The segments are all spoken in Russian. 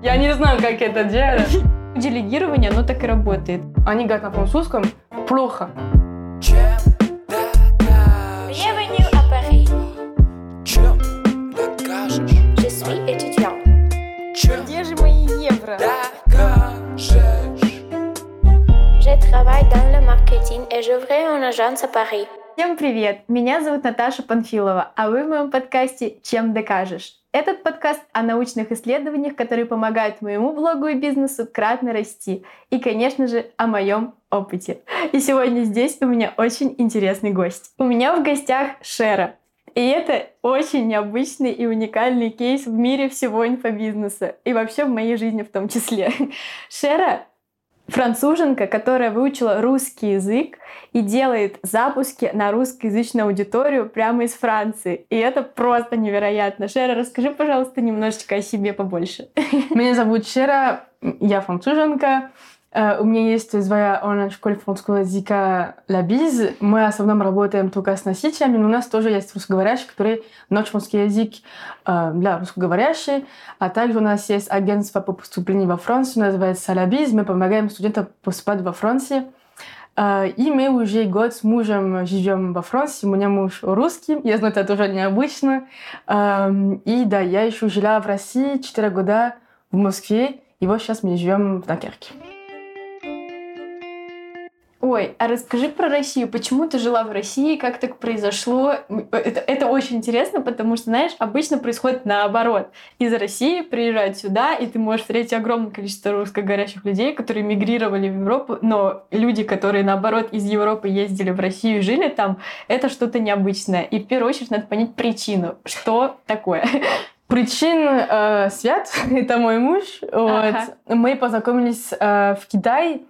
Я не знаю, как это делать. Делегирование, оно так и работает. Они говорят на французском плохо. Где же мои евро? докажешь? Je travaille dans le marketing et j'ouvrais une agence à Paris. Всем привет! Меня зовут Наташа Панфилова, а вы в моем подкасте «Чем докажешь?». Этот подкаст о научных исследованиях, которые помогают моему блогу и бизнесу кратно расти. И, конечно же, о моем опыте. И сегодня здесь у меня очень интересный гость. У меня в гостях Шера. И это очень необычный и уникальный кейс в мире всего инфобизнеса. И вообще в моей жизни в том числе. Шера француженка, которая выучила русский язык и делает запуски на русскоязычную аудиторию прямо из Франции. И это просто невероятно. Шера, расскажи, пожалуйста, немножечко о себе побольше. Меня зовут Шера, я француженка. Э, У меня есть своя онлайн-школа французского языка «La Biz». Мы основном работаем только с носителями, но у нас тоже есть русскоговорящие, которые научат французский язык э, для русскоговорящих. А также у нас есть агентство по поступлению во Францию, называется «La Biz». Мы помогаем студентам поступать во Франции. Э, И мы уже год с мужем живем во Франции. У меня муж русский. Я знаю, это тоже необычно. Эм, И да, я еще жила в России 4 года в Москве. И вот сейчас мы живем в Дакерке. Ой, а расскажи про Россию. Почему ты жила в России? Как так произошло? Это, это очень интересно, потому что, знаешь, обычно происходит наоборот. Из России приезжают сюда, и ты можешь встретить огромное количество русскоговорящих людей, которые мигрировали в Европу, но люди, которые, наоборот, из Европы ездили в Россию и жили там, это что-то необычное. И в первую очередь надо понять причину. Что такое? Причин э, Свят, это мой муж. Вот. Ага. Мы познакомились э, в Китае,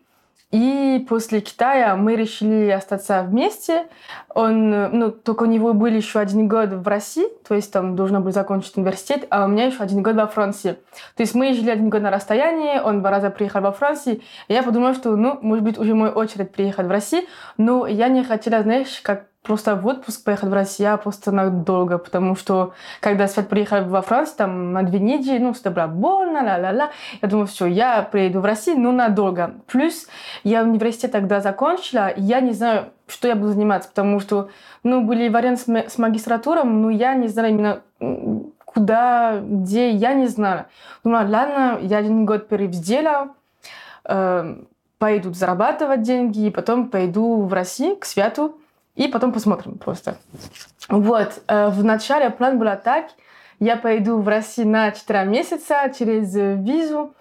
и после Китая мы решили остаться вместе. Он, ну, только у него был еще один год в России, то есть там должна была закончить университет, а у меня еще один год во Франции. То есть мы жили один год на расстоянии, он два раза приехал во Францию, и я подумала, что, ну, может быть, уже мой очередь приехать в Россию, но я не хотела, знаешь, как просто в отпуск поехать в Россию, а просто надолго, потому что когда Свет приехал во Францию, там на две недели, ну, это было больно, ла-ла-ла. Я думаю, все, я приеду в Россию, но надолго. Плюс я университет тогда закончила, и я не знаю, что я буду заниматься, потому что, ну, были варианты с, ма- с магистратуром, но я не знаю именно куда, где, я не знаю. Думала, ладно, я один год перерыв сделала, э, пойду зарабатывать деньги, и потом пойду в Россию к Свету, и потом посмотрим просто. Вот, э, в начале план был так, я пойду в Россию на 4 месяца через э, визу,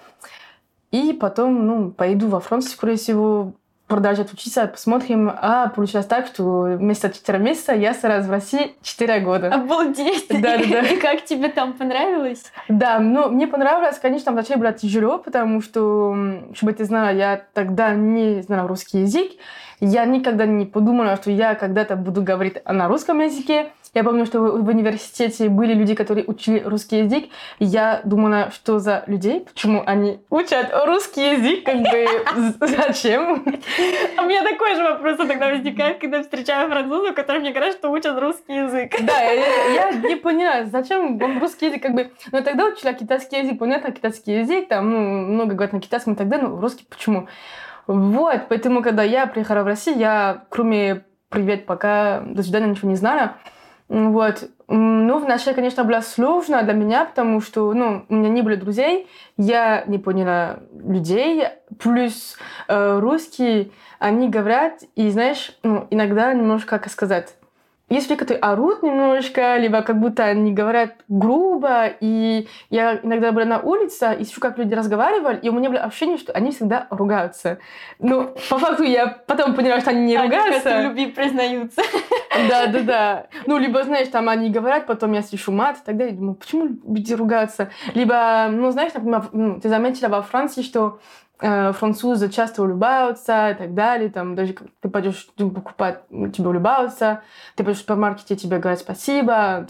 и потом, ну, пойду во Францию, скорее всего, продолжать учиться, посмотрим. А получилось так, что вместо 4 месяца я сразу в России 4 года. Обалдеть! Да-да-да. И как тебе там понравилось? Да, ну, мне понравилось, конечно, вначале было тяжело, потому что, чтобы ты знала, я тогда не знала русский язык. Я никогда не подумала, что я когда-то буду говорить на русском языке. Я помню, что в университете были люди, которые учили русский язык. Я думала, что за людей, почему они учат русский язык, как бы зачем? У меня такой же вопрос тогда возникает, когда встречаю французов, которые мне говорят, что учат русский язык. Да, я, не поняла, зачем вам русский язык, как бы... Но тогда учила китайский язык, понятно, китайский язык, там, ну, много говорят на китайском и так далее, но русский почему? Вот, поэтому, когда я приехала в Россию, я, кроме «привет, пока», «до свидания», ничего не знала. Вот. Ну, вначале, конечно, было сложно для меня, потому что, ну, у меня не было друзей, я не поняла людей, плюс э, русские, они говорят, и, знаешь, ну, иногда немножко, как сказать, люди, которые орут немножко, либо как будто они говорят грубо, и я иногда была на улице, и слышу, как люди разговаривали, и у меня было ощущение, что они всегда ругаются. Ну, по факту я потом поняла, что они не Они ругаются. в любви признаются. Да, да, да. Ну, либо, знаешь, там они говорят, потом я слышу мат, и тогда я думаю, почему люди ругаются? Либо, ну, знаешь, например, ты заметила во Франции, что французы часто улыбаются и так далее, там даже ты пойдешь покупать, ну, тебе улыбаются, ты пойдешь в супермаркете, тебе говорят спасибо.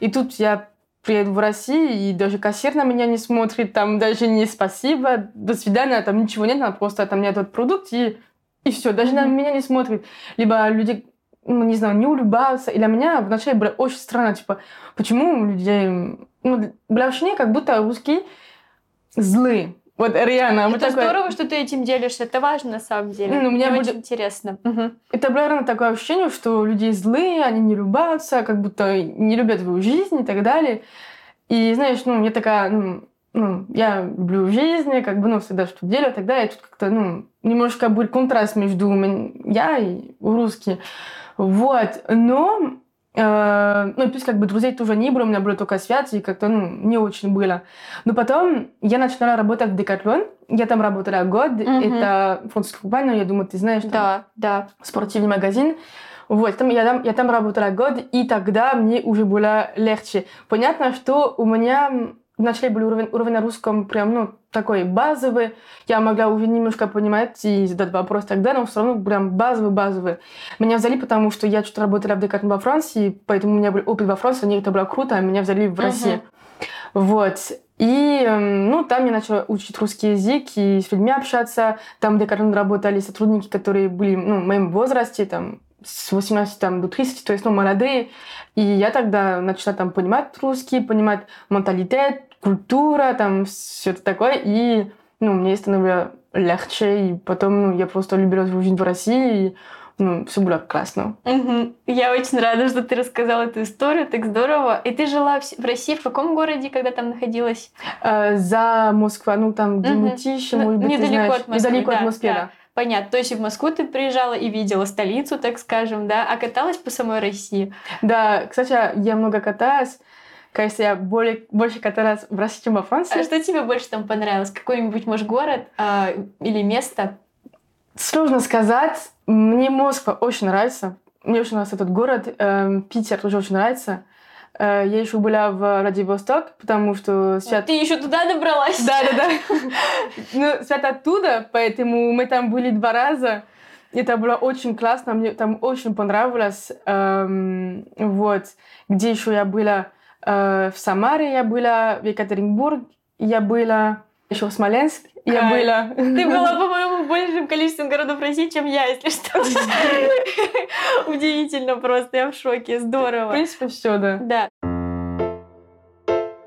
И тут я приеду в Россию, и даже кассир на меня не смотрит, там даже не спасибо, до свидания, там ничего нет, она просто там мне дает продукт, и, и все, даже на меня не смотрит. Либо люди, ну, не знаю, не улыбаются. И для меня вначале было очень странно, типа, почему у людей ну, было ощущение, как будто русские злые. Вот реально. Это такое- здорово, что ты этим делишься. Это важно на самом деле. Ну, Мне будет- очень интересно. Мгм. Это реально такое ощущение, что люди злые, они не любятся, как будто не любят свою жизнь и так далее. И знаешь, ну, я такая, ну, ну, я люблю жизнь, как бы, ну, всегда что делаю далее. И тут как-то, ну, немножко был контраст между я и русские. Вот. Но, ну, и плюс как бы друзей тоже не было, у меня было только связь, и как-то, ну, не очень было. Но потом я начала работать в Декатлон. Я там работала год. Мгм. Это французская компания, я думаю, ты знаешь. там Да, да. спортивный магазин. Вот, там, я, там, я там работала год, и тогда мне уже было легче. Понятно, что у меня вначале был уровень, уровень на русском прям, ну, такой базовый. Я могла немножко понимать и задать вопрос тогда, но все равно прям базовый-базовый. Меня взяли, потому что я что-то работала в Декатлон во Франции, поэтому у меня был опыт во Франции, и это было круто, а меня взяли в Россию. Вот. И, эм, ну, там я начала учить русский язык и с людьми общаться. Там, где когда работали сотрудники, которые были, ну, в моем возрасте, там, с 18 там, до 30, то есть, ну, молодые. И я тогда начала там понимать русский, понимать менталитет, культура, там, все это такое. И, ну, мне становилось легче. И потом, ну, я просто любила жизнь в России. И, ну, все было классно. Мгм. Я очень рада, что ты рассказала эту историю, так здорово. И ты жила в России в каком городе, когда там находилась? Э, за Москва, ну, там, Мгм. Мытищи, Ну, может быть, ты недалеко знаешь. от Москвы, Недалеко да, от Москвы, да. да. Понятно. То есть и в Москву ты приезжала и видела столицу, так скажем, да, а каталась по самой России. Да, кстати, я много каталась. Кажется, я более, больше каталась в России, чем во А Франции. что тебе больше там понравилось? Какой-нибудь, может, город а, или место? Сложно сказать. Мне Москва очень нравится. Мне очень нравится этот город. Эм, Питер тоже очень нравится. Э, Я еще была в Владивосток, потому что свят... Ты еще туда добралась? Да, да, да. Ну, свят оттуда, поэтому мы там были два раза. Это было очень классно, мне там очень понравилось. Эм, вот. Где еще я была? Э, в Самаре я была, в Екатеринбург я была, еще в Смоленск я Кайф. была. Ты была, по-моему, большим количеством городов России, чем я, если что. Удивительно просто, я в шоке, В здорово. принципе, все, да. Да.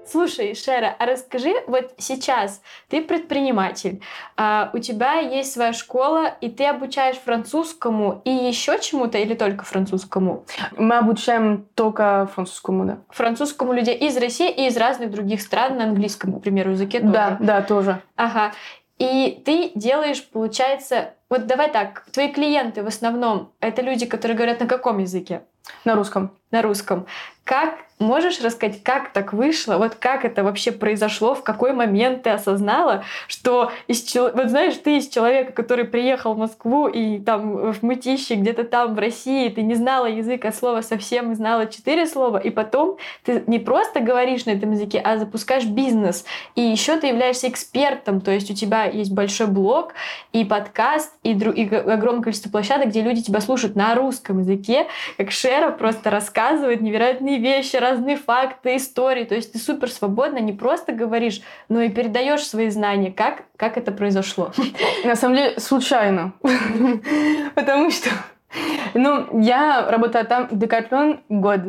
Слушай, Шера, а расскажи, вот сейчас ты предприниматель, а, у тебя есть своя школа, и ты обучаешь французскому и еще чему-то или только французскому? Мы обучаем только французскому, да. Французскому людей из России и из разных других стран на английском, к примеру, языке тоже. Да, да, тоже. Ага. И ты делаешь, получается, вот давай так, твои клиенты в основном это люди, которые говорят на каком языке? На русском. На русском. Как можешь рассказать, как так вышло? Вот как это вообще произошло? В какой момент ты осознала, что из вот знаешь, ты из человека, который приехал в Москву и там в Мытище, где-то там в России, ты не знала язык от слова совсем, знала четыре слова, и потом ты не просто говоришь на этом языке, а запускаешь бизнес. И еще ты являешься экспертом, то есть у тебя есть большой блог и подкаст, и, дру- и огромное количество площадок, где люди тебя слушают на русском языке, как Шера просто рассказывает невероятные вещи, разные факты, истории. То есть ты супер свободно не просто говоришь, но и передаешь свои знания. Как, как это произошло? На самом деле, случайно. Потому что, ну, я работала там в Декатлон год.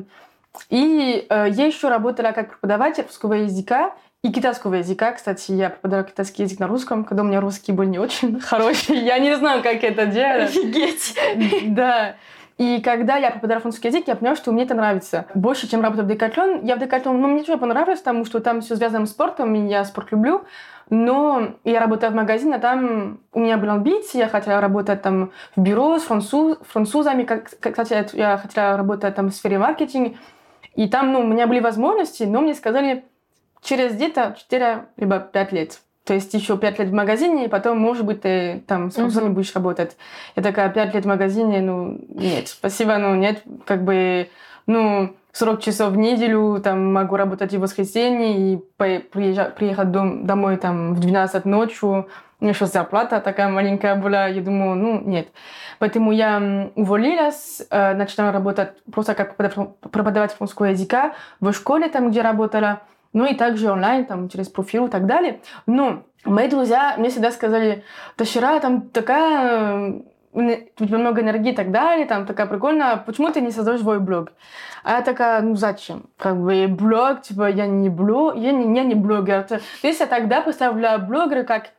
И э, я еще работала как преподаватель русского языка и китайского языка. Кстати, я преподавала китайский язык на русском, когда у меня русский был не очень хороший. Я не знаю, как это делать. Офигеть! Да. И когда я преподавала французский язык, я поняла, что мне это нравится. Больше, чем работа в Декатлон. Я в Декатлон, ну, мне тоже понравилось, потому что там все связано с спортом, и я спорт люблю. Но я работала в магазине, а там у меня были амбиции, я хотела работать там в бюро с француз, французами. Кстати, я хотела работать там в сфере маркетинга. И там, ну, у меня были возможности, но мне сказали, через где-то 4 либо 5 лет. То есть еще 5 лет в магазине, и потом, может быть, ты там с французами Мгм. будешь работать. Я такая, 5 лет в магазине, ну, нет, спасибо, ну, нет, как бы, ну, 40 часов в неделю, там, могу работать и в воскресенье, и приезжать, приехать дом, домой, там, в 12 ночью, еще зарплата такая маленькая была, я думаю, ну, нет. Поэтому я уволилась, э, начала работать просто как преподав- преподаватель французского языка в школе, там, где работала, ну и также онлайн, там, через профиль и так далее. Но мои друзья мне всегда сказали, Ташира, там такая э, у тебя много энергии и так далее, там такая прикольная, почему ты не создаешь свой блог? А я такая, ну зачем? Как бы блог, типа, я не блог, я не, я не блогер. То есть я тогда представляю блогера как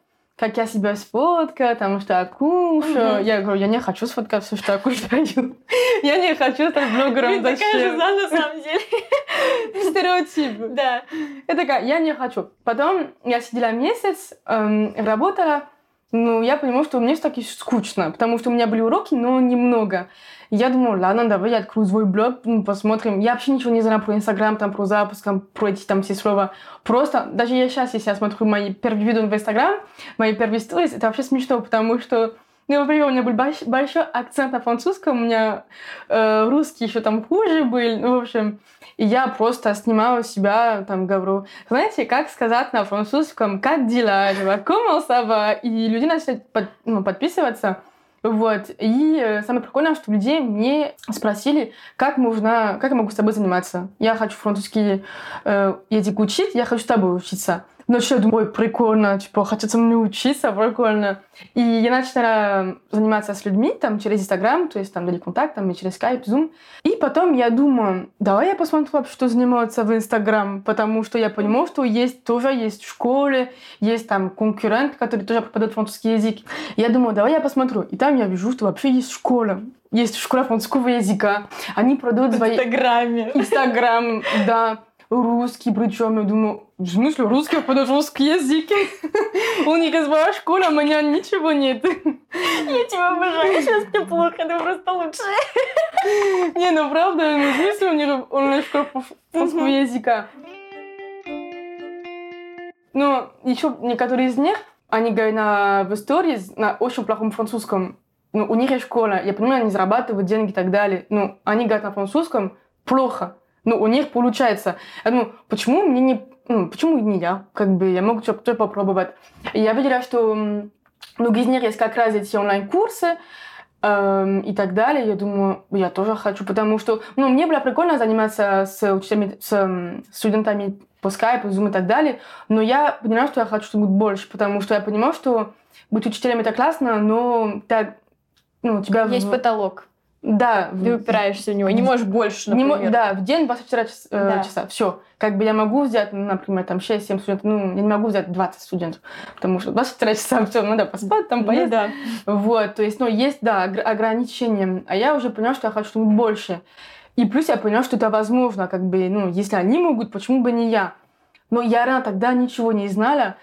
как я себя сфоткаю, там, что я кушаю. Мгм. Я говорю, я не хочу сфоткать все, что я кушаю. Я не хочу стать блогером. Зачем? на самом деле. Стереотипы. Да. Я такая, я не хочу. Потом я сидела месяц, эм, работала, ну, я понимала, что мне все-таки скучно, потому что у меня были уроки, но немного. Я думала, ладно, давай я открою свой блог, ну, посмотрим. Я вообще ничего не знаю про Инстаграм, там, про запуск, там, про эти там все слова. Просто, даже я сейчас, если я смотрю мои первые видео в Инстаграм, мои первые сторис, это вообще смешно, потому что ну, например, у меня был больш- большой акцент на французском, у меня э, русский еще там хуже был, ну, в общем, и я просто снимала себя, там, говорю, знаете, как сказать на французском, как дела, типа, comment ça va? И люди начали под- ну, подписываться, вот. И э, самое прикольное, что людей мне спросили, как можно, как я могу с тобой заниматься. Я хочу французский э, язык учить, я хочу с тобой учиться. Ну что, я думаю, ой, прикольно, типа, хотят со мной учиться, прикольно. И я начала заниматься с людьми, там, через Инстаграм, то есть там дали контакт, там, и через Skype, Zoom. И потом я думаю, давай я посмотрю вообще, что заниматься в Инстаграм, потому что я понимаю, что есть тоже есть в школе, есть там конкурент, который тоже преподает французский язык. Я думаю, давай я посмотрю. И там я вижу, что вообще есть школа. Есть школа французского языка. Они продают свои... Инстаграме. Инстаграм, да, русский, причем я думаю, в смысле русский, подать русский язык? У них своя школа, у меня ничего нет. Я тебя обожаю, сейчас мне плохо, ты просто лучше. Не, ну правда, ну, в смысле у них онлайн-школа французского языка? Но еще некоторые из них, они говорят на, в истории на очень плохом французском. Ну, у них есть школа, я понимаю, они зарабатывают деньги и так далее. Ну, они говорят на французском плохо. Ну, у них получается. Я думаю, почему мне не... Ну, почему не я? Как бы я могу что-то попробовать. И я видела, что м, ну, из них есть как раз эти онлайн-курсы, эм, и так далее. Я думаю, я тоже хочу, потому что, ну, мне было прикольно заниматься с учителями, с студентами по скайпу, Zoom и так далее, но я поняла, что я хочу что-нибудь больше, потому что я понимаю, что быть учителем это классно, но так, ну, у тебя... Есть потолок. Да. Ты упираешься в него. Не можешь больше, не например. да, в день 24 час- э, Да. часа. Все. Как бы я могу взять, ну, например, там 6-7 студентов. Ну, я не могу взять 20 студентов, потому что 24 часа все, надо поспать, там Ну поесть. да. Вот, то есть, ну, есть, да, огр- ограничения. А я уже поняла, что я хочу больше. И плюс я поняла, что это возможно, как бы, ну, если они могут, почему бы не я? Но я рано тогда ничего не знала.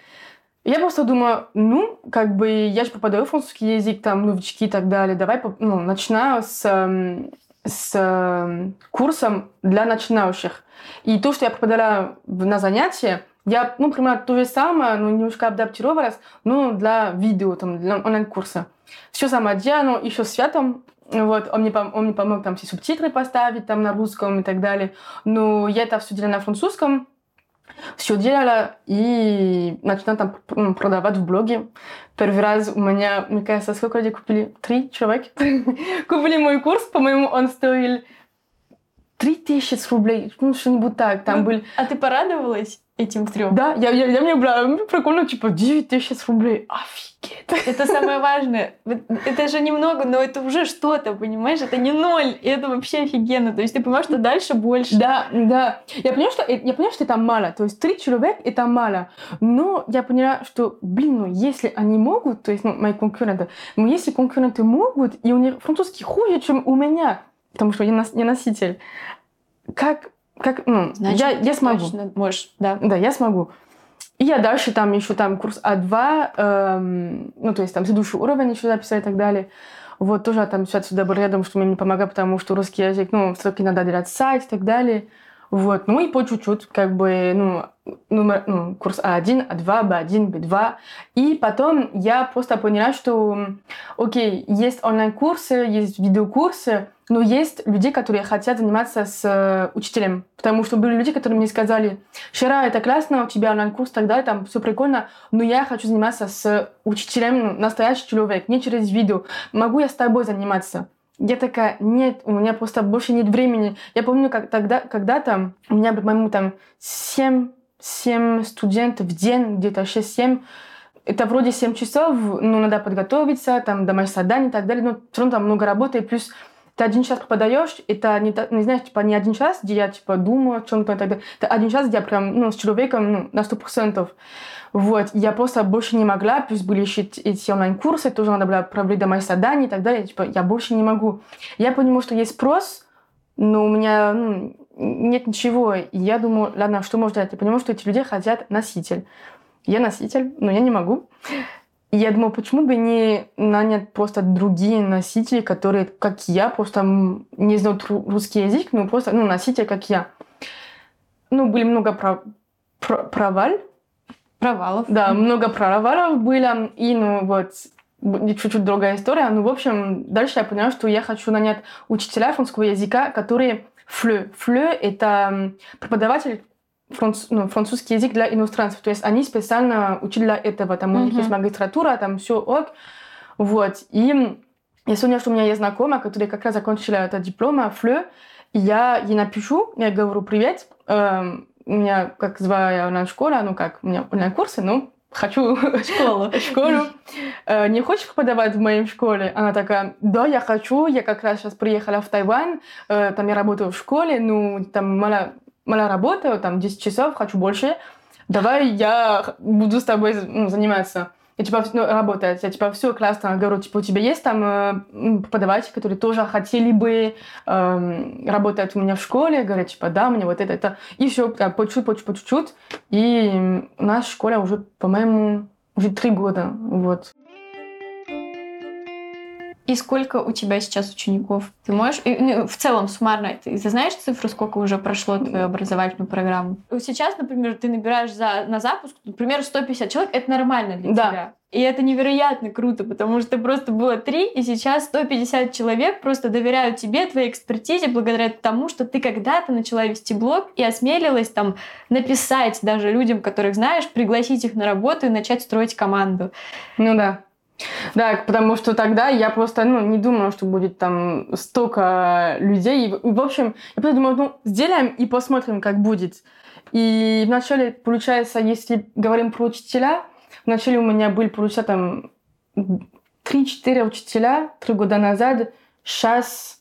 Я просто думаю, ну, как бы, я же попадаю в французский язык, там, новички и так далее. Давай, ну, начинаю с, эм, с эм, курсом для начинающих. И то, что я попадала на занятия, я, ну, примерно то же самое, но немножко адаптировалась, но для видео, там, для онлайн-курса. Все сама делала, но еще с Светом, вот, он мне, пом- он мне помог там все субтитры поставить там на русском и так далее. Но я это все делала на французском, все делала и начала там продавать в блоге. Первый раз у меня, мне кажется, сколько людей купили? Три человека купили мой курс. По-моему, он стоил 3000 рублей, ну, что-нибудь так. Там Ну, был... А ты порадовалась этим трем? Да, я, я, я мне м, прикольно, типа, 9000 рублей. Офигеть. Это самое важное. Это же немного, но это уже что-то, понимаешь? Это не ноль, и это вообще офигенно. То есть ты понимаешь, что дальше больше. Да, да. Я поняла, что, я поняла, что это мало. То есть три человека это мало. Но я поняла, что, блин, ну если они могут, то есть ну, мои конкуренты, но если конкуренты могут, и у них французский хуже, чем у меня, потому что я, нос- я носитель, как, как, ну, Значит, я, я смогу. точно можешь, да. Да, я смогу. И я дальше там еще там курс А2, эм, ну, то есть там следующий уровень еще записать и так далее. Вот тоже там сейчас сюда был рядом, что мне не помогает, потому что русский язык, ну, все-таки надо делать сайт и так далее. Вот, ну и по чуть-чуть, как бы, ну, номер, ну, курс А1, А2, Б1, Б2. И потом я просто поняла, что, окей, есть онлайн-курсы, есть видеокурсы, но есть люди, которые хотят заниматься с э, учителем. Потому что были люди, которые мне сказали, Вчера это классно, у тебя онлайн-курс так далее, там все прикольно, но я хочу заниматься с учителем, ну, настоящий человек, не через видео. Могу я с тобой заниматься? Я такая, нет, у меня просто больше нет времени. Я помню, как тогда, когда-то у меня, по-моему, там 7, 7 студентов в день, где-то 6-7. это вроде 7 часов, ну, надо подготовиться, там, домашнее задание и так далее, но все равно там много работы, и плюс ты один час преподаешь, это не, не знаешь, типа, не один час, где я, типа, думаю о чем-то и так далее. Это один час, где я прям, ну, с человеком, ну, на сто процентов. Вот, я просто больше не могла, плюс были еще эти- онлайн-курсы, тоже надо было проверить домашние задания и так далее, типа, я больше не могу. Я понимаю, что есть спрос, но у меня ну, нет ничего. И я думаю, ладно, что можно делать? Я понимаю, что эти люди хотят носитель. Я носитель, но я не могу. И я думаю, почему бы не нанять просто другие носители, которые, как я, просто не знают ру- русский язык, но просто ну, носители, как я. Ну, были много про- про- провал, Провалов. да, много провалов было, и, ну, вот, чуть-чуть другая история. Ну, в общем, дальше я поняла, что я хочу нанять учителя французского языка, которые флю. Флю — это преподаватель франц- ну, французский язык для иностранцев. То есть они специально учили для этого. Там у них Мгм. есть магистратура, там все ок. Вот. И я сегодня, что у меня есть знакомая, которая как раз закончила этот диплом, флю, и я ей напишу, я говорю, привет, эм, у меня как звая онлайн-школа, ну как, у меня онлайн-курсы, ну, хочу Школу. школу. Э, Не хочешь преподавать в моей школе? Она такая, да, я хочу, я как раз сейчас приехала в Тайвань, э, там я работаю в школе, ну, там мало, мало работаю, там 10 часов, хочу больше. Давай я буду с тобой ну, заниматься. И типа ну, работать. Я типа все классно. Говорю, типа у тебя есть там э, преподаватели, которые тоже хотели бы эм, работать у меня в школе? Говорят, типа да, мне вот это, это. И все, чуть-чуть, по чуть-чуть, по чуть-чуть. И у нас школа уже, по-моему, уже три года. Вот. И сколько у тебя сейчас учеников? Ты можешь... и, ну, в целом, суммарно, ты, ты знаешь цифру, сколько уже прошло твою образовательную программу? Сейчас, например, ты набираешь за, на запуск, например, 150 человек. Это нормально для Да. тебя. И это невероятно круто, потому что просто было три, и сейчас 150 человек просто доверяют тебе, твоей экспертизе, благодаря тому, что ты когда-то начала вести блог и осмелилась там написать даже людям, которых знаешь, пригласить их на работу и начать строить команду. Ну да. Да, потому что тогда я просто ну, не думала, что будет там столько людей. И, в общем, я просто думала, ну, сделаем и посмотрим, как будет. И вначале, получается, если говорим про учителя, вначале у меня были, получается, там 3-4 учителя три года назад, сейчас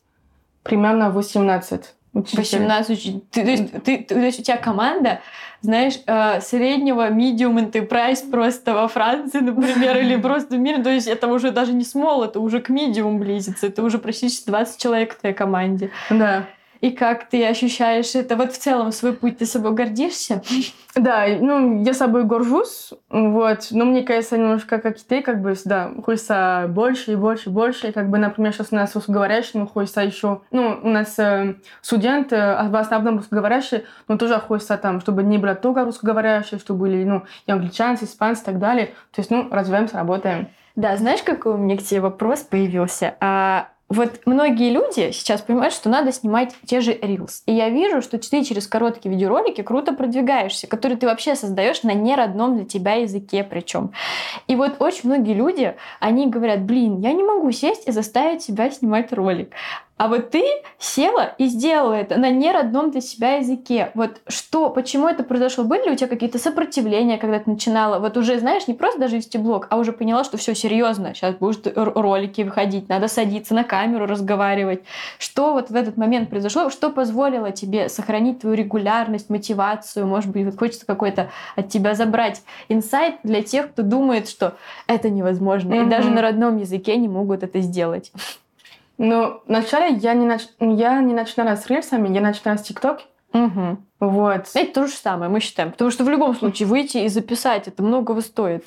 примерно 18 учителей. 18 учителей. Ты, то, есть, ты- то есть у тебя команда, знаешь, э, среднего medium enterprise просто во Франции, например, или просто в мире. То есть это уже даже не small, это уже к medium близится. Это уже практически 20 человек в твоей команде. Да. И как ты ощущаешь это? Вот в целом свой путь, ты собой гордишься? Да, ну, я собой горжусь, вот, но мне кажется, немножко как и ты, как бы, да, хочется больше и больше и больше, и, как бы, например, сейчас у нас русскоговорящие, но хочется еще, ну, у нас э, студенты, а в основном русскоговорящие, но тоже хочется там, чтобы не было только русскоговорящие, чтобы были, ну, и англичанцы, испанцы и так далее, то есть, ну, развиваемся, работаем. Да, знаешь, какой у меня к тебе вопрос появился? А, вот многие люди сейчас понимают, что надо снимать те же Reels. И я вижу, что ты через короткие видеоролики круто продвигаешься, которые ты вообще создаешь на неродном для тебя языке причем. И вот очень многие люди, они говорят, блин, я не могу сесть и заставить себя снимать ролик. А вот ты села и сделала это на неродном для себя языке. Вот что, почему это произошло? Были ли у тебя какие-то сопротивления, когда ты начинала? Вот уже, знаешь, не просто даже вести блог, а уже поняла, что все серьезно, сейчас будут ролики выходить, надо садиться на камеру, разговаривать. Что вот в этот момент произошло? Что позволило тебе сохранить твою регулярность, мотивацию? Может быть, вот хочется какой-то от тебя забрать инсайт для тех, кто думает, что это невозможно, и Мгм. даже на родном языке не могут это сделать. Но вначале я не, нач... я не начинала с рельсами, я начинала с ТикТок, Мгм. вот. Это то же самое, мы считаем. Потому что в любом случае выйти и записать, это многого стоит.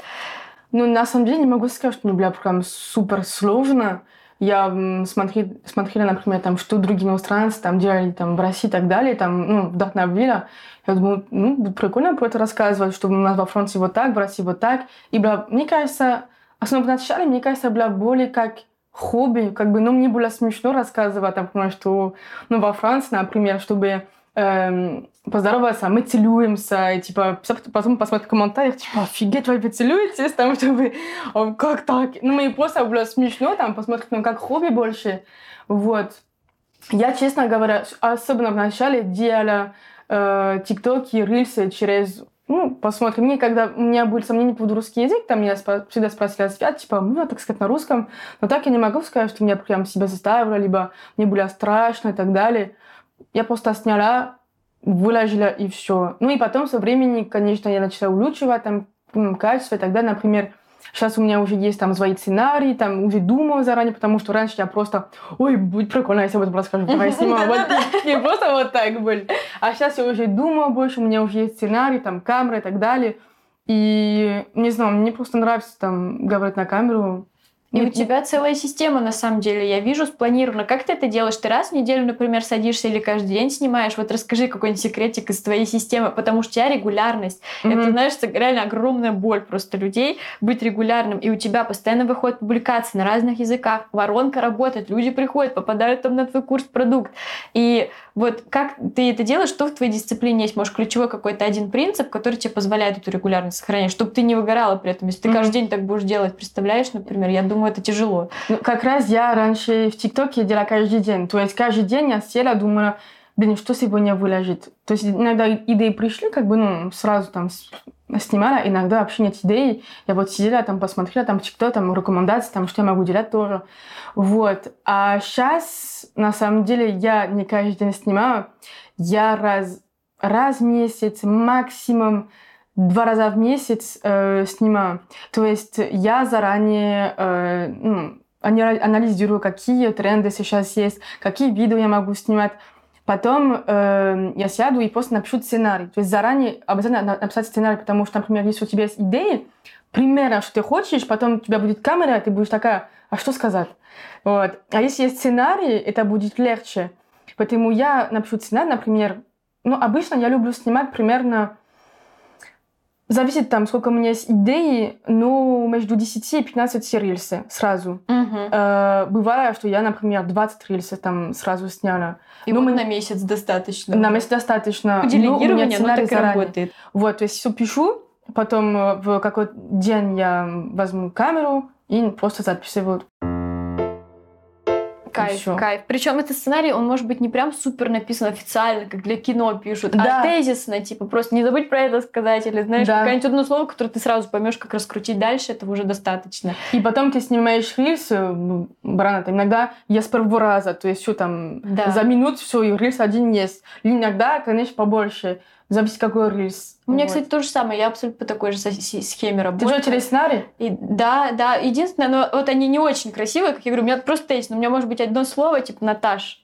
Ну, на самом деле, не могу сказать, что мне было прям супер сложно. Я смотри, смотрела, например, там, что другие иностранцы там делали там, в России и так далее, там, ну, вдохновила. Я думаю, ну, прикольно про это рассказывать, что у нас во Франции вот так, в России вот так. И было, мне кажется, особенно вначале, мне кажется, было более как хобби, как бы, ну, мне было смешно рассказывать, например, что, ну, во Франции, например, чтобы эм, поздороваться, мы целуемся, и, типа, потом посмотреть в комментариях, типа, офигеть, вы поцелуетесь, там, чтобы, «О, как так? Ну, мне просто было смешно, там, посмотреть, ну, как хобби больше, вот. Я, честно говоря, особенно в начале делала э, тиктоки, рилсы через ну, посмотрим. Мне, когда у меня были сомнения по поводу русский язык, там меня спро- всегда спросили свят, типа, ну, так сказать, на русском. Но так я не могу сказать, что меня прям себя заставило, либо мне было страшно и так далее. Я просто сняла, выложила и все. Ну и потом со временем, конечно, я начала улучшивать там качество и так далее. Например, Сейчас у меня уже есть там свои сценарии, там уже думаю заранее, потому что раньше я просто, ой, будет прикольно, если я об этом расскажу, давай снимаю. Вот, и просто вот так были. А сейчас я уже думаю больше, у меня уже есть сценарий, там камера и так далее. И не знаю, мне просто нравится там говорить на камеру. И у тебя целая система, на самом деле, я вижу, спланирована. Как ты это делаешь? Ты раз в неделю, например, садишься или каждый день снимаешь? Вот расскажи какой-нибудь секретик из твоей системы, потому что у тебя регулярность. Мгм. Это, знаешь, реально огромная боль просто людей быть регулярным. И у тебя постоянно выходят публикации на разных языках, воронка работает, люди приходят, попадают там на твой курс продукт. И вот как ты это делаешь, что в твоей дисциплине есть? Может, ключевой какой-то один принцип, который тебе позволяет эту регулярность сохранять, чтобы ты не выгорала при этом. Если ты каждый день так будешь делать, представляешь, например, я думаю, это тяжело. Ну, как раз я раньше в ТикТоке делала каждый день. То есть каждый день я села, думала, блин, что сегодня выложить. То есть иногда идеи пришли, как бы, ну, сразу там снимала, иногда вообще нет идей. Я вот сидела, там посмотрела, там ТикТок, там рекомендации, там что я могу делать тоже. Вот. А сейчас, на самом деле, я не каждый день снимаю. Я раз, раз в месяц, максимум два раза в месяц э, снимаю. То есть я заранее э, ну, анализирую, какие тренды сейчас есть, какие видео я могу снимать. Потом э, я сяду и просто напишу сценарий. То есть заранее обязательно на- написать сценарий, потому что, например, если у тебя есть идеи, примерно, что ты хочешь, потом у тебя будет камера, ты будешь такая, а что сказать? Вот. А если есть сценарий, это будет легче. Поэтому я напишу сценарий, например, ну, обычно я люблю снимать примерно Зависит там, сколько у меня есть идей, но между 10 и 15 рельсы сразу. Э, бывает, что я, например, 20 рельсов там сразу сняла. И Ну, вот мы- на месяц достаточно. Нам есть достаточно. У но у меня оно так заранее. работает. Вот, то есть все пишу, потом э, в какой-то день я возьму камеру и просто записываю. Кайф, всё. кайф. Причем этот сценарий, он может быть не прям супер написан официально, как для кино пишут, Да. а тезисно, типа просто не забыть про это сказать, или знаешь, Да. какое-нибудь одно слово, которое ты сразу поймешь, как раскрутить дальше, этого уже достаточно. И потом ты снимаешь м, Брана, там иногда я с первого раза, то есть все там Да. за минут все, и рельс один есть. И иногда, конечно, побольше. Зависит, какой рельс. У меня, Вот. кстати, то же самое. Я абсолютно по такой же схеме Ты работаю. же через сценарий? И, да, да. Единственное, но вот они не очень красивые, как я говорю, у меня просто есть, но у меня может быть одно слово, типа Наташ,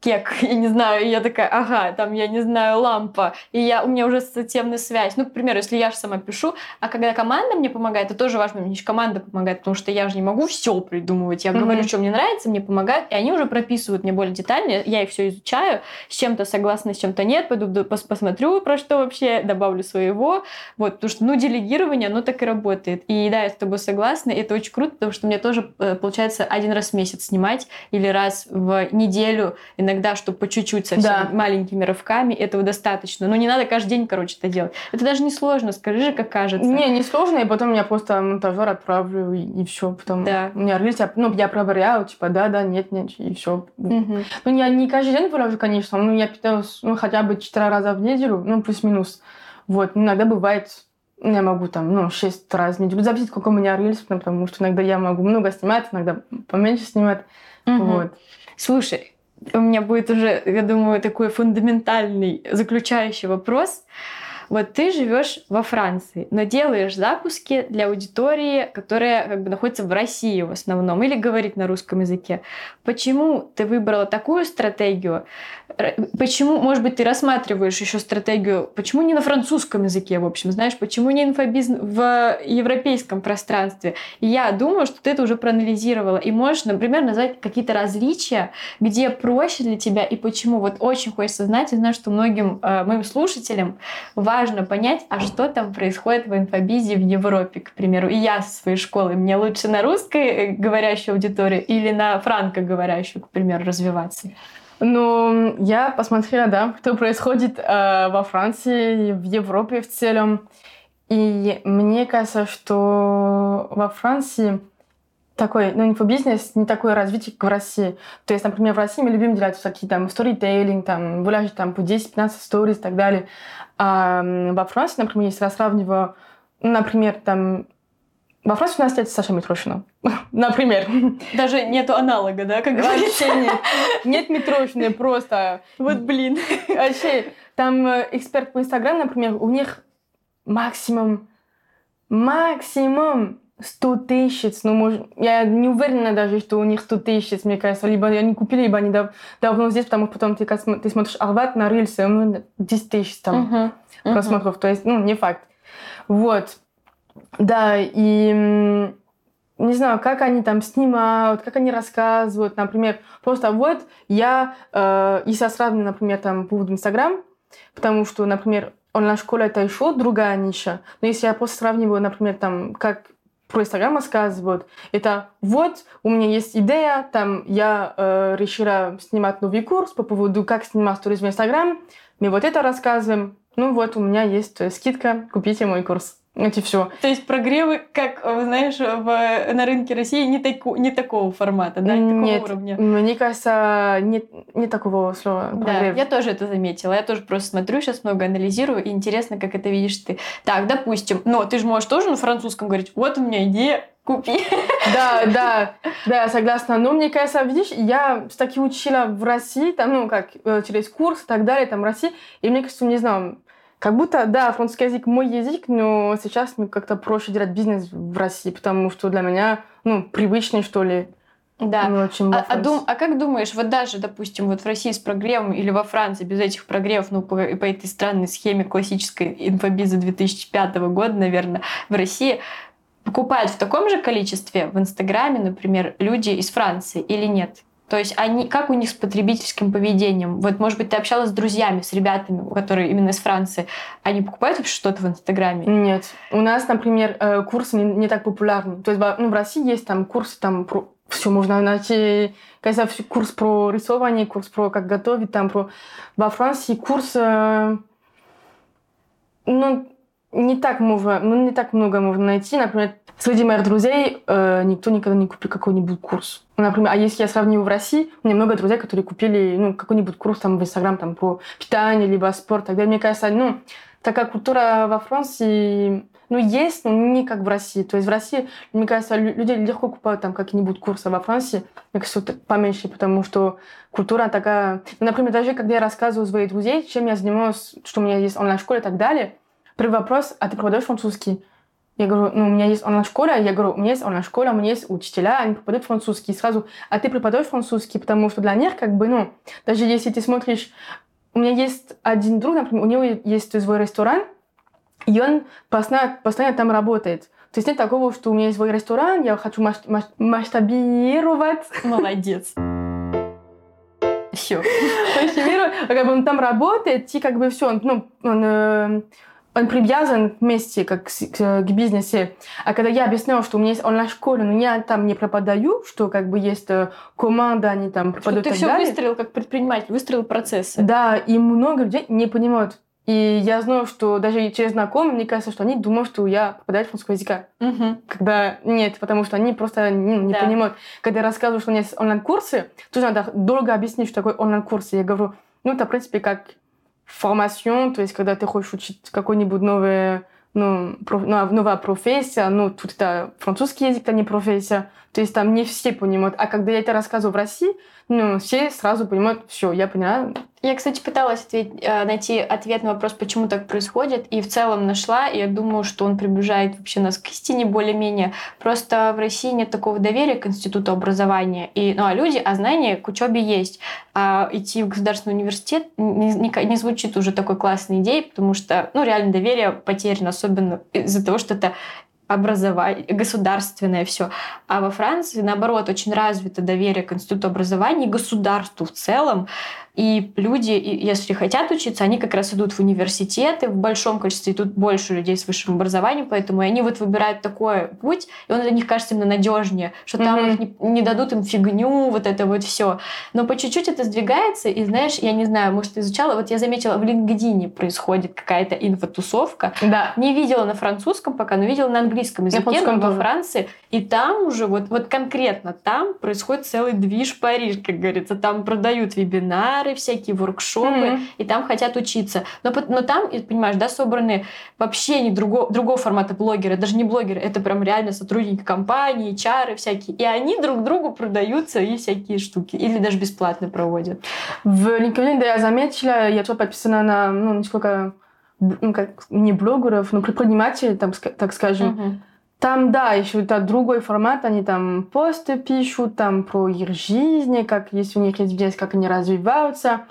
кек, я не знаю, и я такая, ага, там, я не знаю, лампа, и я, у меня уже ассоциативная связь. Ну, к примеру, если я же сама пишу, а когда команда мне помогает, это тоже важно, мне еще команда помогает, потому что я же не могу все придумывать. Я Мгм. говорю, что мне нравится, мне помогают, и они уже прописывают мне более детально, я их все изучаю, с чем-то согласна, с чем-то нет, пойду пос- посмотрю, про что вообще, добавлю своего, вот, потому что, ну, делегирование, оно так и работает. И да, я с тобой согласна, и это очень круто, потому что мне тоже э, получается один раз в месяц снимать или раз в неделю, иногда, чтобы по чуть-чуть, совсем Да. маленькими рывками, этого достаточно. Но не надо каждый день, короче, это делать. Это даже не сложно, скажи же, как кажется. Не, не сложно, и потом я просто монтажер отправлю, и, все. Потом Да. у меня рельс, я- ну, я проверяю, типа, да, да, нет, нет, и все. Мгм. Ну, я не каждый день выложу, конечно, но я питаюсь, ну, хотя бы четыре раза в неделю, ну, плюс-минус. Вот, иногда бывает, я могу там, ну, шесть раз в неделю, зависит, какой у меня рельс, потому что иногда я могу много снимать, иногда поменьше снимать, Мгм. вот. Слушай, у меня будет уже, я думаю, такой фундаментальный заключающий вопрос. Вот ты живешь во Франции, но делаешь запуски для аудитории, которая как бы находится в России в основном или говорит на русском языке. Почему ты выбрала такую стратегию? Почему, может быть, ты рассматриваешь еще стратегию, почему не на французском языке, в общем, знаешь, почему не инфобизнес в европейском пространстве? Я думаю, что ты это уже проанализировала и можешь, например, назвать какие-то различия, где проще для тебя и почему. Вот очень хочется знать, и знаю, что многим э, моим слушателям важно понять, а что там происходит в инфобизе в Европе, к примеру. И я со своей школы, мне лучше на русской э, говорящую аудиторию или на франко-говорящую, к примеру, развиваться. Ну, я посмотрела, да, что происходит э, во Франции, в Европе в целом. И мне кажется, что во Франции такой, ну, инфобизнес не такой развитый, как в России. То есть, например, в России мы любим делать всякие там сторитейлинг, там, выложить там по 10-15 сториз и так далее. А во Франции, например, если я сравниваю, ну, например, там, во Франции у нас есть Саша Митрошина. Например. Даже нету аналога, да, как говорится? Вообще нет. Нет Митрошины, просто. Вот блин. Вообще, там э, эксперт по Инстаграм, например, у них максимум, максимум 100 тысяч. Ну, может, я не уверена даже, что у них 100 тысяч, мне кажется. Либо они купили, либо они дав- давно здесь, потому что потом ты, ты смотришь Арбат на рельсы, ну, 10 тысяч там Мгм. Мгм. просмотров. То есть, ну, не факт. Вот. Да, и не знаю, как они там снимают, как они рассказывают, например, просто вот я, э, если я сравню, например, там, по поводу Инстаграм, потому что, например, онлайн-школа это еще другая ниша, но если я просто сравниваю, например, там, как про Инстаграм рассказывают, это вот, у меня есть идея, там, я э, решила снимать новый курс по поводу, как снимать сторис в Инстаграм, мы вот это рассказываем, ну вот, у меня есть э, скидка, купите мой курс. Это все. То есть прогревы, как, э, знаешь, в, на рынке России не, таку, не такого формата, да, не такого Нет, уровня. мне кажется, нет, нет такого слова. Да, прогрев. я тоже это заметила. Я тоже просто смотрю, сейчас много анализирую, и интересно, как это видишь ты. Так, допустим, но ты же можешь тоже на французском говорить, вот у меня идея, купи. Да, да, да, я согласна. Но мне кажется, видишь, я таки учила в России, там, ну, как э, через курс и так далее, там, в России, и мне кажется, не знаю, как будто, да, французский язык мой язык, но сейчас мне как-то проще делать бизнес в России, потому что для меня, ну, привычный, что ли, Да. ну, во А, а, дум- а как думаешь, вот даже, допустим, вот в России с прогревом или во Франции без этих прогревов, ну, по, по этой странной схеме классической инфобиза 2005 года, наверное, в России покупают в таком же количестве в Инстаграме, например, люди из Франции или нет? То есть они, как у них с потребительским поведением? Вот, может быть, ты общалась с друзьями, с ребятами, которые именно из Франции. Они покупают вообще что-то в Инстаграме? Нет. У нас, например, э, курсы не, не так популярны. То есть ну, в России есть там курсы, там про все можно найти. Кажется, всё- курс про рисование, курс про как готовить, там про... Во Франции курс... э, ну, не так можно, ну, не так много можно найти. Например, среди моих друзей э, никто никогда не купил какой-нибудь курс. Например, а если я сравниваю в России, у меня много друзей, которые купили ну, какой-нибудь курс там в Инстаграм там, про питание, либо спорт. Тогда, мне кажется, ну, такая культура во Франции, ну, есть, но не как в России. То есть в России, мне кажется, лю- люди легко покупают там какие-нибудь курсы, а во Франции, мне кажется, поменьше, потому что культура такая... Ну, например, даже когда я рассказываю своим друзей, чем я занимаюсь, что у меня есть онлайн-школа и так далее, первый вопрос, а ты преподаешь французский? Я говорю, ну, у меня есть онлайн-школа, я говорю, у меня есть онлайн-школа, у меня есть учителя, они преподают французский. И сразу, а ты преподаешь французский, потому что для них, как бы, ну, даже если ты смотришь, у меня есть один друг, например, у него есть свой ресторан, и он постоянно, постоянно там работает. То есть нет такого, что у меня есть свой ресторан, я хочу масш- масш- масштабировать, Молодец. Все. масштабировать, как бы он там работает, и как бы все, он, ну, он, э, он привязан вместе как к, к бизнесу. А когда я объясняла, что у меня есть онлайн-школа, но я там не преподаю, что как бы есть э, команда, они там Что преподают ты все далее. выстроил как предприниматель, выстроил процессы. Да, и много людей не понимают. И я знаю, что даже через знакомых, мне кажется, что они думают, что я преподаватель французского языка. Мгм. Когда нет, потому что они просто ну, не Да. понимают. Когда я рассказываю, что у меня есть онлайн-курсы, тоже надо долго объяснить, что такое онлайн-курсы. Я говорю, ну, это, в принципе, как формация, то есть, когда ты хочешь учить какой-нибудь новый, ну, проф- нов- новая профессия, ну, тут это французский язык, это не профессия, то есть там не все понимают. А когда я это рассказываю в России, ну, все сразу понимают, все, я поняла, Я, кстати, пыталась ответь- э, найти ответ на вопрос, почему так происходит, и в целом нашла, я думаю, что он приближает вообще нас к истине более-менее. Просто в России нет такого доверия к институту образования, и, ну, а люди, а знания к учебе есть. А идти в государственный университет не, не- не звучит уже такой классной идеей, потому что, ну, реально доверие потеряно, особенно из-за того, что это образование, государственное все. А во Франции, наоборот, очень развито доверие к институту образования и государству в целом. И люди, и если хотят учиться, они как раз идут в университеты, в большом количестве идут больше людей с высшим образованием, поэтому они вот выбирают такой путь, и он для них кажется именно надежнее, что там Мгм. их не, не дадут им фигню, вот это вот все. Но по чуть-чуть это сдвигается, и знаешь, я не знаю, может, ты изучала, вот я заметила, в LinkedIn происходит какая-то инфотусовка, Да. не видела на французском пока, но видела на английском языке, но во. Франции. И там уже, вот, вот конкретно там происходит целый движ Париж, как говорится. Там продают вебинары, всякие воркшопы, Мгм. и там хотят учиться. Но, но там, и, понимаешь, да, собраны вообще не друго, другого формата блогеры, даже не блогеры, это прям реально сотрудники компании, чары всякие. И они друг другу продают свои всякие штуки. Или даже бесплатно проводят. В LinkedIn, да, я заметила, я тоже подписана на, ну, несколько, ну, как, не блогеров, но предпринимателей, там, так скажем. Мгм. Там, да, еще это другой формат, они там посты пишут, там про их жизнь, как если у них есть бизнес, как они развиваются.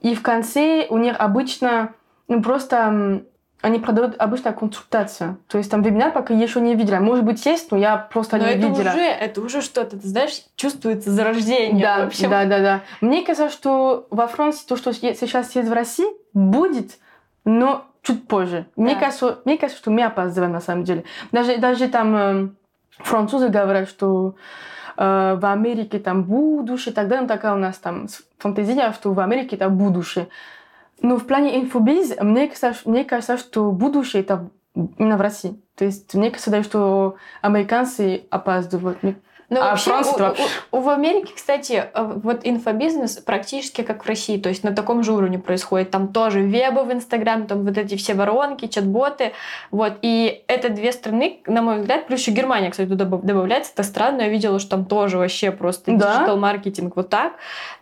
И в конце у них обычно, ну, просто они продают обычно консультацию. То есть там вебинар пока еще не видела. Может быть, есть, но я просто Но не это видела. уже, это уже что-то, ты знаешь, чувствуется зарождение. Да, в общем. да, да, да. Мне кажется, что во Франции то, что сейчас есть в России, будет, но чуть позже. Мне, Да. кажется, мне кажется, что мы опаздываем на самом деле. Даже, даже там э, французы говорят, что э, в Америке там будущее, тогда ну, такая у нас там фантазия, что в Америке это будущее. Но в плане инфобиз, мне кажется, мне кажется, что будущее это именно в России. То есть мне кажется, что американцы опаздывают. Мне- Ну, А вообще, Франция у- у- в Америке, кстати, э, вот инфобизнес практически как в России, то есть на таком же уровне происходит. Там тоже вебы в Инстаграм, там вот эти все воронки, чат-боты. Вот. И это две страны, на мой взгляд, плюс еще Германия, кстати, туда добав- добавляется. Это странно, я видела, что там тоже вообще просто Да? диджитал-маркетинг вот так.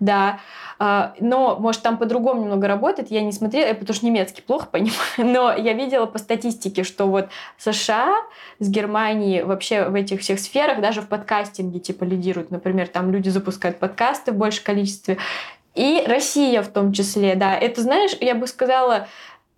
Да. А, Но, может, там по-другому немного работает. Я не смотрела, я потому что немецкий плохо понимаю. Но я видела по статистике, что вот США с Германией вообще в этих всех сферах, даже в подкастинге типа лидируют. Например, там люди запускают подкасты в большем количестве. И Россия в том числе, да. Это, знаешь, я бы сказала,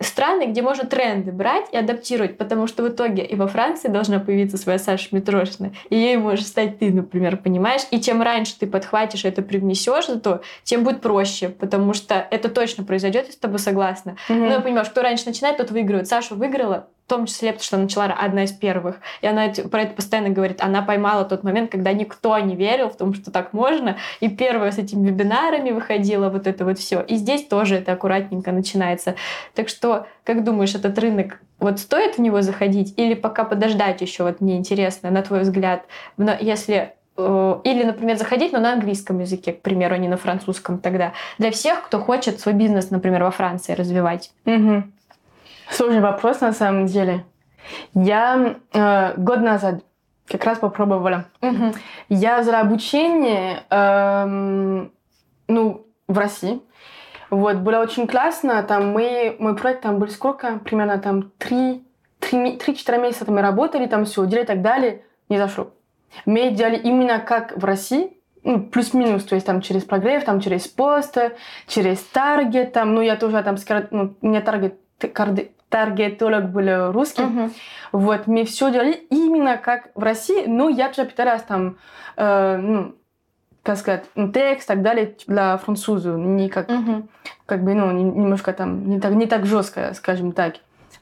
страны, где можно тренды брать и адаптировать, потому что в итоге и во Франции должна появиться своя Саша Митрошина, и ей можешь стать ты, например, понимаешь? И чем раньше ты подхватишь это, привнесешь, то тем будет проще, потому что это точно произойдет, я с тобой согласна. Мгм. Ну, я понимаю, кто раньше начинает, тот выигрывает. Саша выиграла, том числе, потому что она начала одна из первых. И она про это постоянно говорит. Она поймала тот момент, когда никто не верил в том, что так можно. И первая с этими вебинарами выходила вот это вот все. И здесь тоже это аккуратненько начинается. Так что, как думаешь, этот рынок, вот стоит в него заходить или пока подождать еще? Вот мне интересно, на твой взгляд, но если э, или, например, заходить, но на английском языке, к примеру, а не на французском тогда. Для всех, кто хочет свой бизнес, например, во Франции развивать. Мгм. Сложный вопрос на самом деле. Я э, год назад как раз попробовала. Я взяла обучение эм, ну, в России. Вот, было очень классно. Там мы, мой проект там был сколько? Примерно там 3-4 месяца там мы работали, там все делали и так далее. Не зашло. Мы делали именно как в России, ну, плюс-минус, то есть там через прогрев, там через пост, через таргет, там, ну, я тоже там, ну, у меня таргет, таргетолог был русский, вот, мы все делали именно как в России, но я тоже пыталась там, э, ну, как сказать, ну, текст и так далее для французов, не как, как бы, ну, не- немножко там, не так, не так жестко, скажем так.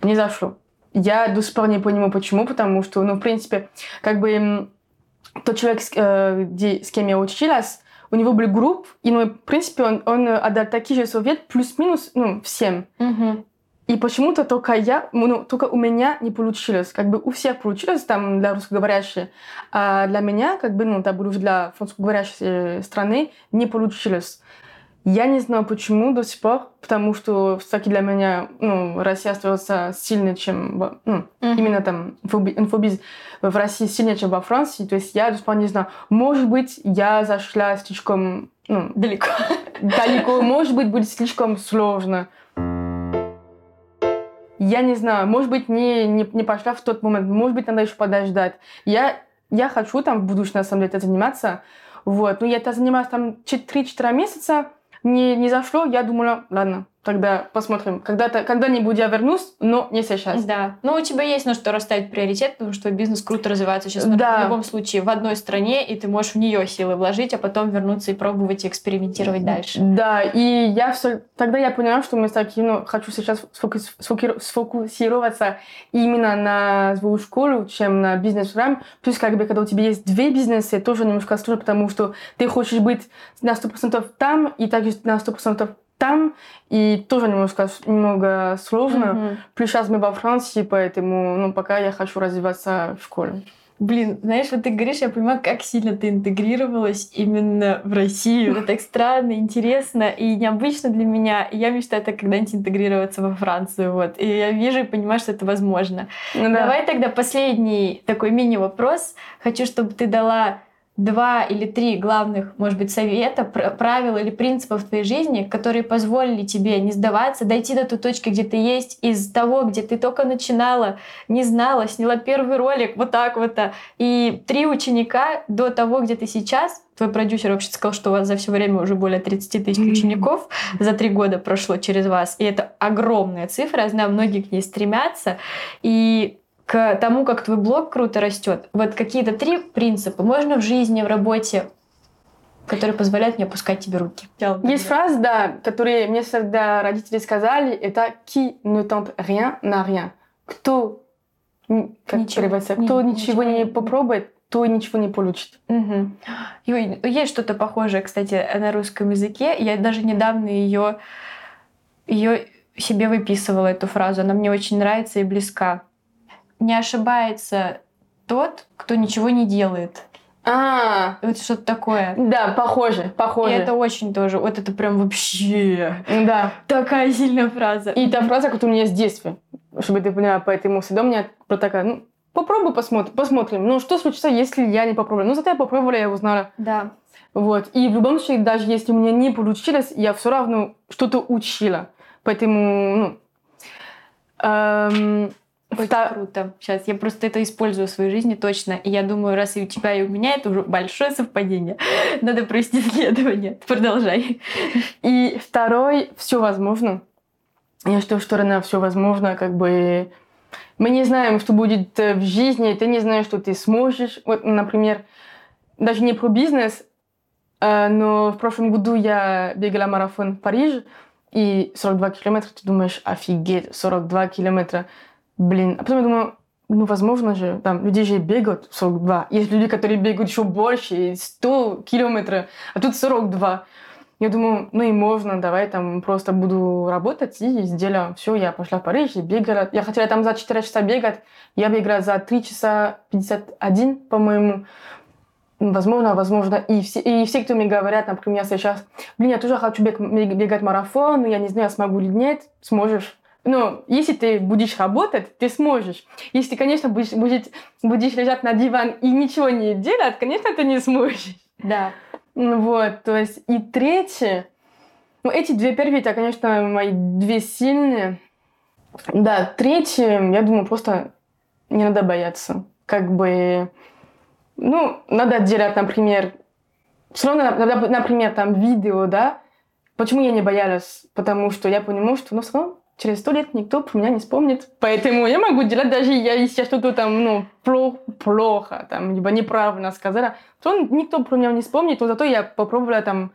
Не зашло. Я до сих пор не понимаю, почему, потому что, ну, в принципе, как бы тот человек, с, э, где- с кем я училась, у него был групп, и, ну, в принципе, он, он отдал такие же советы, плюс-минус, ну, всем. И почему-то только я, ну, только у меня не получилось. Как бы у всех получилось там для русскоговорящих, а для меня, как бы, ну, уже для французскоговорящей э, страны, не получилось. Я не знаю почему до сих пор, потому что все-таки для меня ну, Россия остается сильнее, чем ну, именно там инфоби- инфобиз в России сильнее, чем во Франции. То есть я до сих пор не знаю. Может быть, я зашла слишком ну, Далеко. далеко, может быть, будет слишком сложно. Я не знаю, может быть, не, не, не пошла в тот момент, может быть, надо еще подождать. Я, я хочу там в будущем, на самом деле, это заниматься. Вот. Но я это занималась там 3-4 месяца, не, не зашло, я думала, ладно, тогда посмотрим. Когда-то, когда-нибудь я вернусь, но не сейчас. Да. Ну, у тебя есть на что расставить приоритет, потому что бизнес круто развивается сейчас Да. в любом случае в одной стране, и ты можешь в нее силы вложить, а потом вернуться и пробовать и экспериментировать дальше. Да, и я все, тогда я поняла, что мы такие, ну, хочу сейчас сфокус- сфокусироваться именно на свою школу, чем на бизнес-программ. Плюс, как бы, когда у тебя есть две бизнесы, тоже немножко сложно, потому что ты хочешь быть на 100% там и также на 100% там, и тоже немножко, немного сложно. Мгм. Плюс сейчас мы во Франции, поэтому, ну, пока я хочу развиваться в школе. Блин, знаешь, вот ты говоришь, я понимаю, как сильно ты интегрировалась именно в Россию. Это так странно, интересно и необычно для меня. И я мечтаю так когда-нибудь интегрироваться во Францию. Вот. И я вижу и понимаю, что это возможно. Ну да. Давай тогда последний такой мини-вопрос. Хочу, чтобы ты дала два или три главных, может быть, совета, пр- правил или принципов в твоей жизни, которые позволили тебе не сдаваться, дойти до той точки, где ты есть, из того, где ты только начинала, не знала, сняла первый ролик, вот так вот. а. И три ученика до того, где ты сейчас. Твой продюсер вообще сказал, что у вас за все время уже более 30 тысяч учеников за три года прошло через вас. И это огромная цифра. Я знаю, многие к ней стремятся. И к тому, как твой блог круто растет. Вот какие-то три принципа. Можно в жизни, в работе, которые позволяют не опускать тебе руки. Есть фраза, да, которые мне всегда родители сказали, это «qui ne tente rien n'a rien». Кто, как Ничего- переводится, кто ничего, ничего не попробует, то ничего не получит. И Есть что-то похожее, кстати, на русском языке. Я даже недавно ее, ее себе выписывала, эту фразу. Она мне очень нравится и близка. Не ошибается тот, кто ничего не делает. А, Вот что-то такое. да, похоже, И похоже. это очень тоже, вот это прям вообще Да. такая сильная фраза. И та фраза, которая у меня с детства, чтобы ты поняла, поэтому всегда у меня про такая, ну, попробуй посмотрим, посмотрим. Ну, что случится, если я не попробую? Ну, зато я попробовала, я узнала. Да. Вот. И в любом случае, даже если у меня не получилось, я все равно что-то учила. Поэтому, ну... эм, Очень вта- круто. Сейчас я просто это использую в своей жизни точно. И я думаю, раз и у тебя, и у меня это уже большое совпадение. Надо провести исследование. Продолжай. И второй, все возможно. Я считаю, что на все возможно, как бы мы не знаем, что будет э, в жизни, ты не знаешь, что ты сможешь. Вот, например, даже не про бизнес, э, но в прошлом году я бегала марафон в Париже, и 42 километра, ты думаешь, офигеть, 42 километра, блин. А потом я думаю, ну, возможно же, там, люди же бегают 42. Есть люди, которые бегают еще больше, 100 километров, а тут 42. Я думаю, ну и можно, давай там просто буду работать и сделаю. Все, я пошла в Париж и бегала. Я хотела там за 4 часа бегать, я бегала за 3 часа 51, по-моему. Возможно, возможно. И все, и все, кто мне говорят, например, сейчас, блин, я тоже хочу бег- бег- бегать марафон, но я не знаю, смогу или нет. Сможешь. Но если ты будешь работать, ты сможешь. Если конечно, будешь, будешь, будешь лежать на диван и ничего не делать, конечно, ты не сможешь. Да. Ну Вот, то есть и третье, ну эти две первые, это, конечно, мои две сильные. Да, третье, я думаю, просто не надо бояться. Как бы, ну, надо делать, например, все равно, например, там видео, да, почему я не боялась? Потому что я понимаю, что, ну, все равно через сто лет никто про меня не вспомнит. Поэтому я могу делать даже, я, если я что-то там, ну, плохо, плохо там, либо неправильно сказала, то никто про меня не вспомнит, но зато я попробовала там,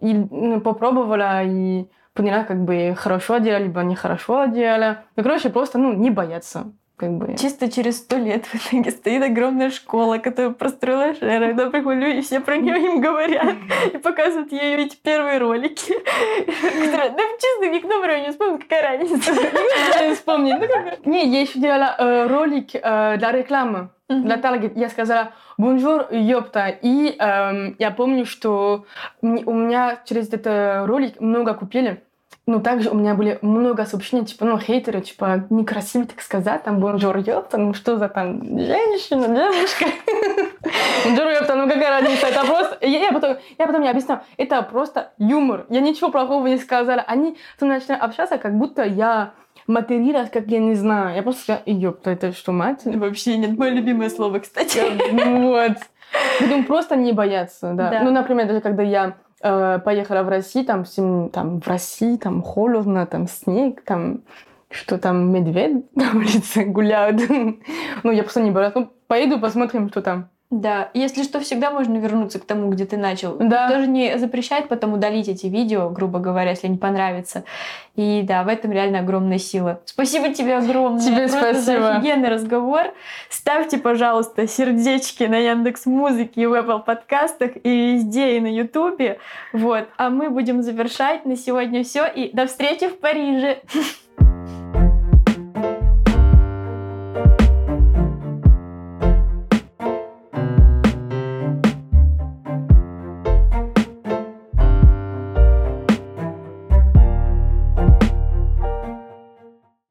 и, ну, попробовала и поняла, как бы, хорошо делала, либо нехорошо делала. Ну, короче, просто, ну, не бояться. Как бы. Чисто через сто лет в итоге стоит огромная школа, которую построила Шера. Я приходят люди, все про нее им говорят. И показывают ей эти первые ролики. которые, Да честно, никто про нее не вспомнит, какая разница. Я не вспомню. Ну, Не, я еще делала э, ролик э, для рекламы. Для таргета я сказала «Bonjour, ёпта». И эм, я помню, что у меня через этот ролик много купили. Но также у меня были много сообщений, типа, ну, хейтеры, типа, некрасиво так сказать, там, bonjour, ёпта, ну, что за там, женщина, девушка. Bonjour, ёпта, ну, какая разница, это просто... Я, я потом, я потом не объясняла, это просто юмор, я ничего плохого не сказала. Они со мной начали общаться, как будто я материлась, как я не знаю. Я просто сказала, ёпта, это что, мат? Вообще нет, мое любимое слово, кстати. Вот. Поэтому просто не бояться, да. Да. Ну, например, даже когда я поехала в Россию, там, всем, там в России там холодно, там снег, там что там медведь на улице гуляют. ну, я просто не была. Ну, поеду, посмотрим, что там. Да, если что, всегда можно вернуться к тому, где ты начал. Да. Тоже не запрещает потом удалить эти видео, грубо говоря, если не понравится. И да, в этом реально огромная сила. Спасибо тебе огромное. Тебе Просто за спасибо. офигенный разговор. Ставьте, пожалуйста, сердечки на Яндекс Музыке и в Apple подкастах и везде, и на Ютубе. Вот. А мы будем завершать на сегодня все. И до встречи в Париже.